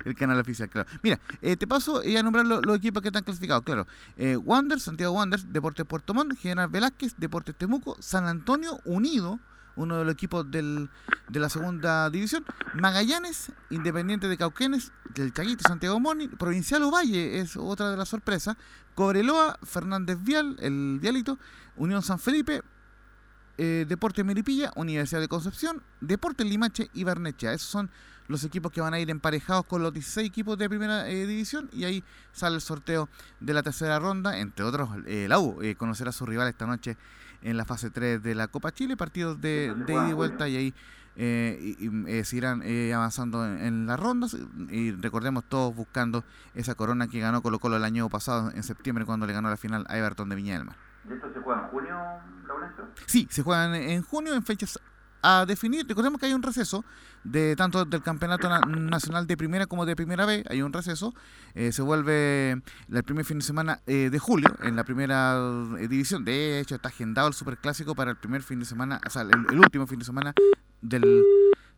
el canal oficial, claro. Mira, eh, te paso a nombrar los, equipos que están clasificados, claro. Eh, Wander, Santiago Wander, Deportes Puerto Montt, General Velázquez, Deportes Temuco, San Antonio Unido, uno de los equipos del, de la segunda división, Magallanes, Independiente de Cauquenes, del Chaguito, Santiago Moni, Provincial Ovalle es otra de las sorpresas, Cobreloa, Fernández Vial, el Vialito, Unión San Felipe, eh, Deporte Meripilla, Universidad de Concepción, Deporte Limache y Barnechea. Esos son los equipos que van a ir emparejados con los 16 equipos de primera eh, división y ahí sale el sorteo de la tercera ronda, entre otros eh, la U conocerá a su rival esta noche en la fase 3 de la Copa Chile, partidos de, de ida y vuelta y ahí y, seguirán avanzando en, las rondas y recordemos todos buscando esa corona que ganó Colo Colo el año pasado en septiembre cuando le ganó la final a Everton de Viña del Mar. ¿Y esto se juega en junio, Sí, se juegan en junio en fechas a definir. Recordemos que hay un receso de tanto del campeonato nacional de primera como de primera B. Hay un receso. Eh, se vuelve el primer fin de semana eh, de julio en la primera eh, división. De hecho, está agendado el superclásico para el primer fin de semana, o sea, el, último fin de semana del,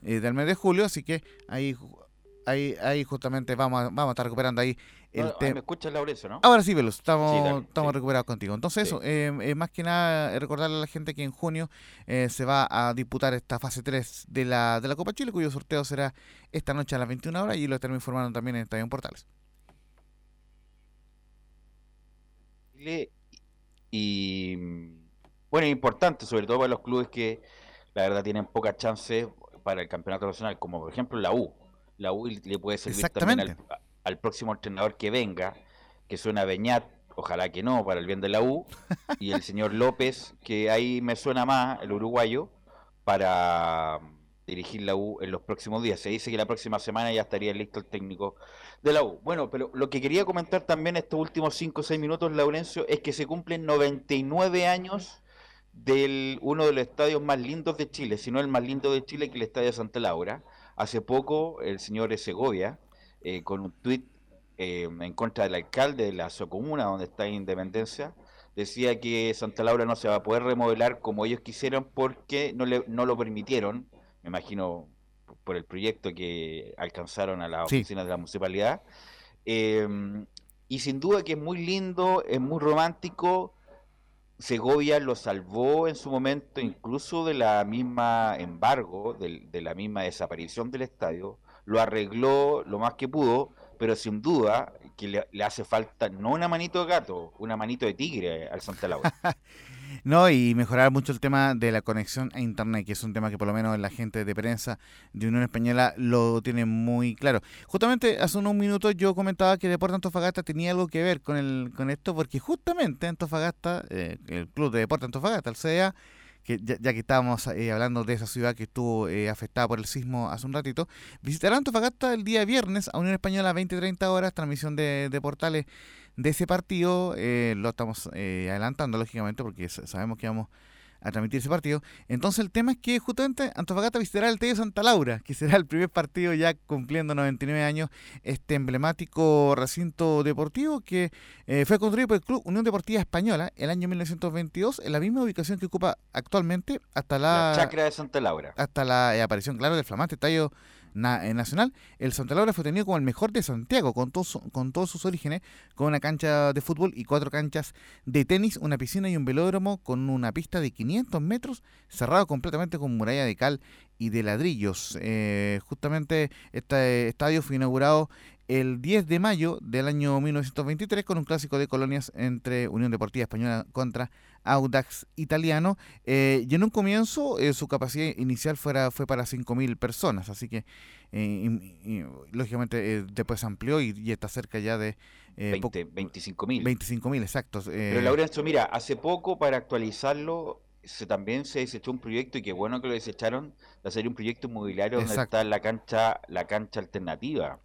del mes de julio. Así que ahí ahí, ahí justamente vamos a, vamos a estar recuperando ahí el tema. ¿Me escuchas, Laurencio, no? Ahora sí, Velos, estamos, estamos recuperados contigo. Entonces, eso, eh, eh, más que nada, recordarle a la gente que en junio eh, se va a disputar esta fase 3 de la, de la Copa Chile, cuyo sorteo será esta noche a las 21 horas y lo estaremos informando también en Estadio Portales. Y bueno, importante, sobre todo para los clubes que la verdad tienen pocas chances para el campeonato nacional, como por ejemplo la U la U le puede servir también al, próximo entrenador que venga, que suena Beñat, ojalá que no, para el bien de la U, y el señor López, que ahí me suena más, el uruguayo, para dirigir la U en los próximos días. Se dice que la próxima semana ya estaría listo el técnico de la U. Bueno, pero lo que quería comentar también estos últimos 5 o 6 minutos, Laurencio, es que se cumplen 99 años del uno de los estadios más lindos de Chile, si no el más lindo de Chile, que el Estadio Santa Laura. Hace poco el señor Segovia, eh, con un tuit eh, en contra del alcalde de la Socomuna, donde está Independencia, decía que Santa Laura no se va a poder remodelar como ellos quisieran porque no, le, no lo permitieron, me imagino por el proyecto que alcanzaron a las oficinas de la municipalidad. Em, y sin duda que es muy lindo, es muy romántico, Segovia lo salvó en su momento incluso de la misma embargo, de, la misma desaparición del estadio, lo arregló lo más que pudo, pero sin duda que le, hace falta no una manito de gato, una manito de tigre al Santa Laura. no, y mejorar mucho el tema de la conexión a Internet, que es un tema que por lo menos la gente de prensa de Unión Española lo tiene muy claro. Justamente hace unos minutos yo comentaba que Deportes Antofagasta tenía algo que ver con, el, con esto, porque justamente Antofagasta, eh, el Club de Deportes Antofagasta, el CDA, que ya, que estábamos eh, hablando de esa ciudad que estuvo eh, afectada por el sismo hace un ratito, visitarán Antofagasta el día viernes a Unión Española a 20-30 horas, transmisión de, de, portales de ese partido. Eh, lo estamos adelantando, lógicamente, porque sabemos que vamos a transmitir ese partido. Entonces el tema es que justamente Antofagasta visitará el Tello Santa Laura, que será el primer partido ya cumpliendo 99 años, este emblemático recinto deportivo que eh, fue construido por el Club Unión Deportiva Española el año 1922, en la misma ubicación que ocupa actualmente hasta la... chacra de Santa Laura. Hasta la eh, aparición, claro, del flamante tallo eh, nacional, el Santa Laura fue tenido como el mejor de Santiago, con, todos con todos sus orígenes, con una cancha de fútbol y cuatro canchas de tenis, una piscina y un velódromo con una pista de 500 metros, cerrado completamente con muralla de cal y de ladrillos. Eh, justamente este estadio fue inaugurado el 10 de mayo del año 1923 con un clásico de colonias entre Unión Deportiva Española contra Audax Italiano. Eh, y en un comienzo eh, su capacidad inicial fuera, fue para 5.000 personas, así que eh, lógicamente después amplió y, está cerca ya de... 20, 25.000. 25.000, exacto. Pero Laurencio, mira, hace poco para actualizarlo se, también se desechó un proyecto y qué bueno que lo desecharon, de hacer un proyecto inmobiliario donde está la cancha, la cancha alternativa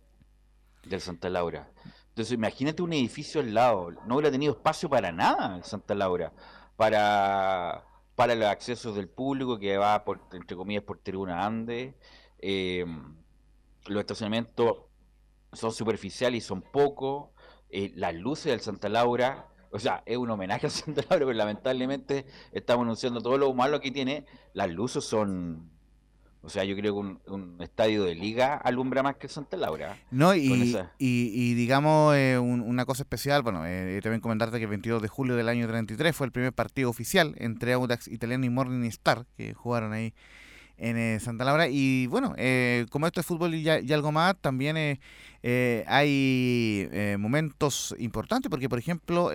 del Santa Laura. Entonces, imagínate un edificio al lado. No hubiera tenido espacio para nada en Santa Laura. Para, para los accesos del público que va, por, entre comillas, por Tribuna Ande. Eh, los estacionamientos son superficiales y son pocos. Eh, las luces del Santa Laura, o sea, es un homenaje al Santa Laura, pero lamentablemente estamos anunciando todo lo malo que tiene. Las luces son o sea, yo creo que un, estadio de liga alumbra más que Santa Laura. No, y, y, digamos eh, una cosa especial, bueno, eh, también comentarte que el 22 de julio del año 33 fue el primer partido oficial entre Audax Italiano y Morning Star, que jugaron ahí en eh, Santa Laura. Y bueno, eh, como esto es fútbol y, y algo más, también eh, hay momentos importantes, porque por ejemplo,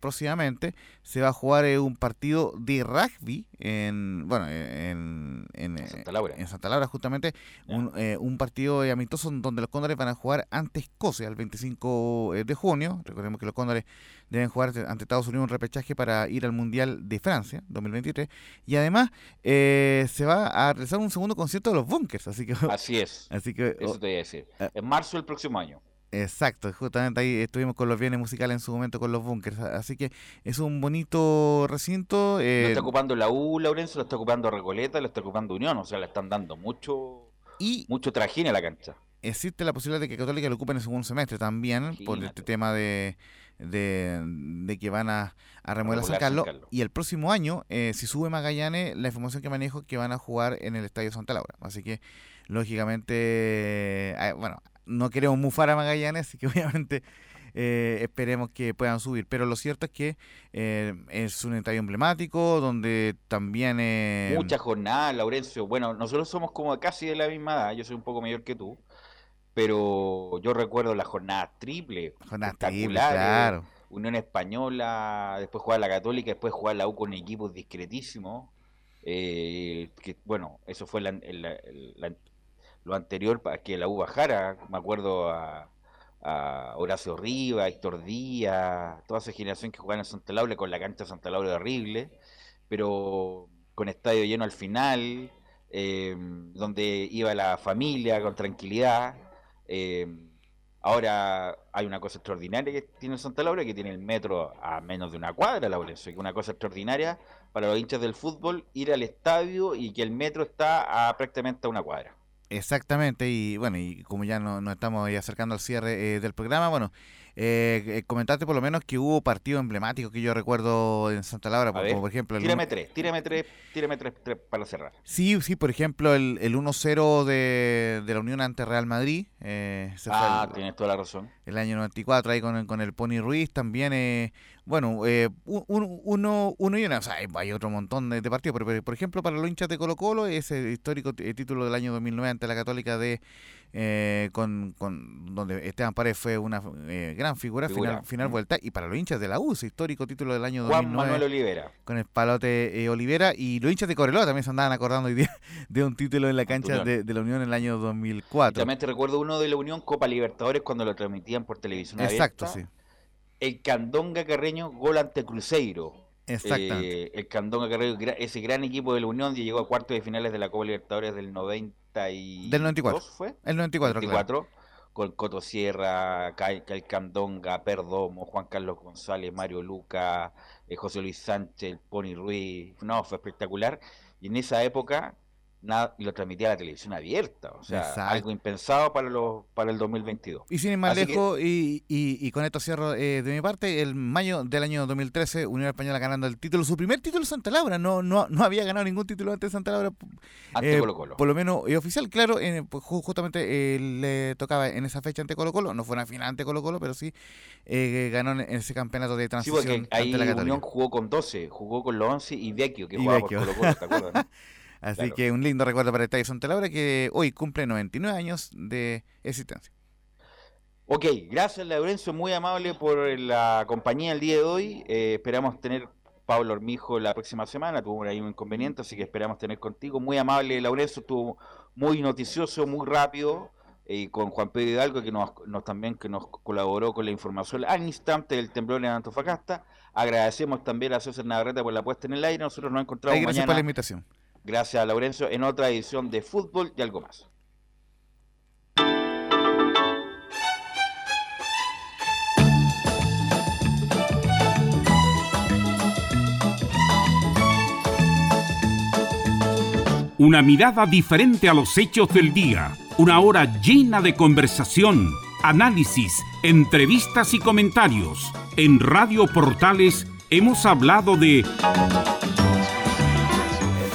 próximamente se va a jugar un partido de rugby en, bueno, en, en, Santa Laura. En Santa Laura, justamente, un, un, partido amistoso donde los Cóndores van a jugar ante Escocia el 25 de junio. Recordemos que los Cóndores deben jugar ante Estados Unidos un repechaje para ir al Mundial de Francia 2023. Y además se va a realizar un segundo concierto de los Bunkers. Así que, así es. Así que, Eso te voy a decir. Eh, en marzo del próximo año. Exacto, justamente ahí estuvimos con los bienes musicales en su momento con los bunkers, así que es un bonito recinto. Eh... Lo está ocupando la U, Laurencio, lo está ocupando Recoleta, lo está ocupando Unión, o sea, le están dando mucho, y mucho trajín a la cancha. Existe la posibilidad de que Católica lo ocupe en el segundo semestre también, por este tema de, de, que van a, a remodelar San Carlos. Y el próximo año, eh, si sube Magallanes, la información que manejo es que van a jugar en el Estadio Santa Laura. Así que, lógicamente, eh, bueno, no queremos mufar a Magallanes, así que obviamente eh, esperemos que puedan subir. Pero lo cierto es que es un estadio emblemático donde también... Muchas jornadas, Laurencio. Bueno, nosotros somos como casi de la misma edad, yo soy un poco mayor que tú pero yo recuerdo las jornadas triple, jornadas triple, claro. Unión Española, después jugar la Católica, después jugar la U con equipos discretísimos. Eh, que bueno, eso fue lo anterior para que la U bajara. Me acuerdo a, Horacio Riva, Héctor Díaz, toda esa generación que jugaba en Santa Laura con la cancha de Santa Laura horrible, pero con estadio lleno al final, eh, donde iba la familia con tranquilidad. Eh, ahora hay una cosa extraordinaria que tiene Santa Laura, que tiene el metro a menos de una cuadra, Laurencio, que una cosa extraordinaria para los hinchas del fútbol ir al estadio y que el metro está a prácticamente a una cuadra. Exactamente, y bueno, y como ya nos no estamos acercando al cierre eh, del programa, bueno, eh, eh, comentaste por lo menos que hubo partidos emblemáticos que yo recuerdo en Santa Laura, como por ejemplo... El tírame tres, tírame tres, tírame tres, para cerrar. Sí, sí, por ejemplo, el, el 1-0 de, de, la Unión ante Real Madrid. Eh, ah, tienes toda la razón. El año 94 ahí con, con el Pony Ruiz también. Eh, bueno, eh, uno, uno y una, o sea, hay, otro montón de, partidos, pero, por ejemplo, para los hinchas de Colo Colo, ese histórico título del año 2009 ante la Católica de eh, con, con, donde Esteban Paredes fue una eh, gran figura, Final, final mm. vuelta, y para los hinchas de la U, histórico título del año Juan Manuel Olivera. Con el palote eh, Olivera, y los hinchas de Coreloa también se andaban acordando hoy día de un título en la cancha de, la Unión en el año 2004. también te recuerdo uno de la Unión Copa Libertadores cuando lo transmitían por televisión Exacto, sí. El Candonga Carreño, gol ante Cruzeiro. Exactamente. el Candonga Carreño, ese gran equipo de la Unión, llegó a cuartos de finales de la Copa Libertadores del 90 del 94. fue? El 94, 94 Con Coto Sierra, Candonga, Perdomo, Juan Carlos González, Mario Luca, eh, José Luis Sánchez, Pony Ruiz. No, fue espectacular. Y en esa época nada, y lo transmitía a la televisión abierta, o sea, algo impensado para los para el 2022. Y sin ir más lejos, y, y, con esto cierro eh, de mi parte, el mayo del año 2013, Unión Española ganando el título, su primer título Santa Laura, no no, no había ganado ningún título antes de Santa Laura. Ante eh, Colo Colo. Por lo menos eh, oficial, claro, pues, justamente le tocaba en esa fecha ante Colo Colo, no fue una final ante Colo Colo, pero sí ganó en ese campeonato de transición. Sí, porque ahí la Unión jugó con 12, jugó con los 11 y Vecchio, que jugaba por Colo Colo, ¿te acuerdas? Así que un lindo recuerdo para el Estadio Santa Laura que hoy cumple 99 años de existencia. Ok, gracias Laurencio, muy amable por la compañía el día de hoy. Eh, esperamos tener Pablo Hormijo la próxima semana, tuvo ahí un inconveniente, así que esperamos tener contigo. Muy amable Laurencio, estuvo muy noticioso, muy rápido, y eh, con Juan Pedro Hidalgo, que nos, también que nos colaboró con la información al instante del temblor en Antofagasta. Agradecemos también a César Navarrete por la puesta en el aire. Nosotros nos encontramos gracias mañana. por la invitación. Gracias a Laurencio en otra edición de Fútbol y algo más. Una mirada diferente a los hechos del día. Una hora llena de conversación, análisis, entrevistas y comentarios. En Radio Portales hemos hablado de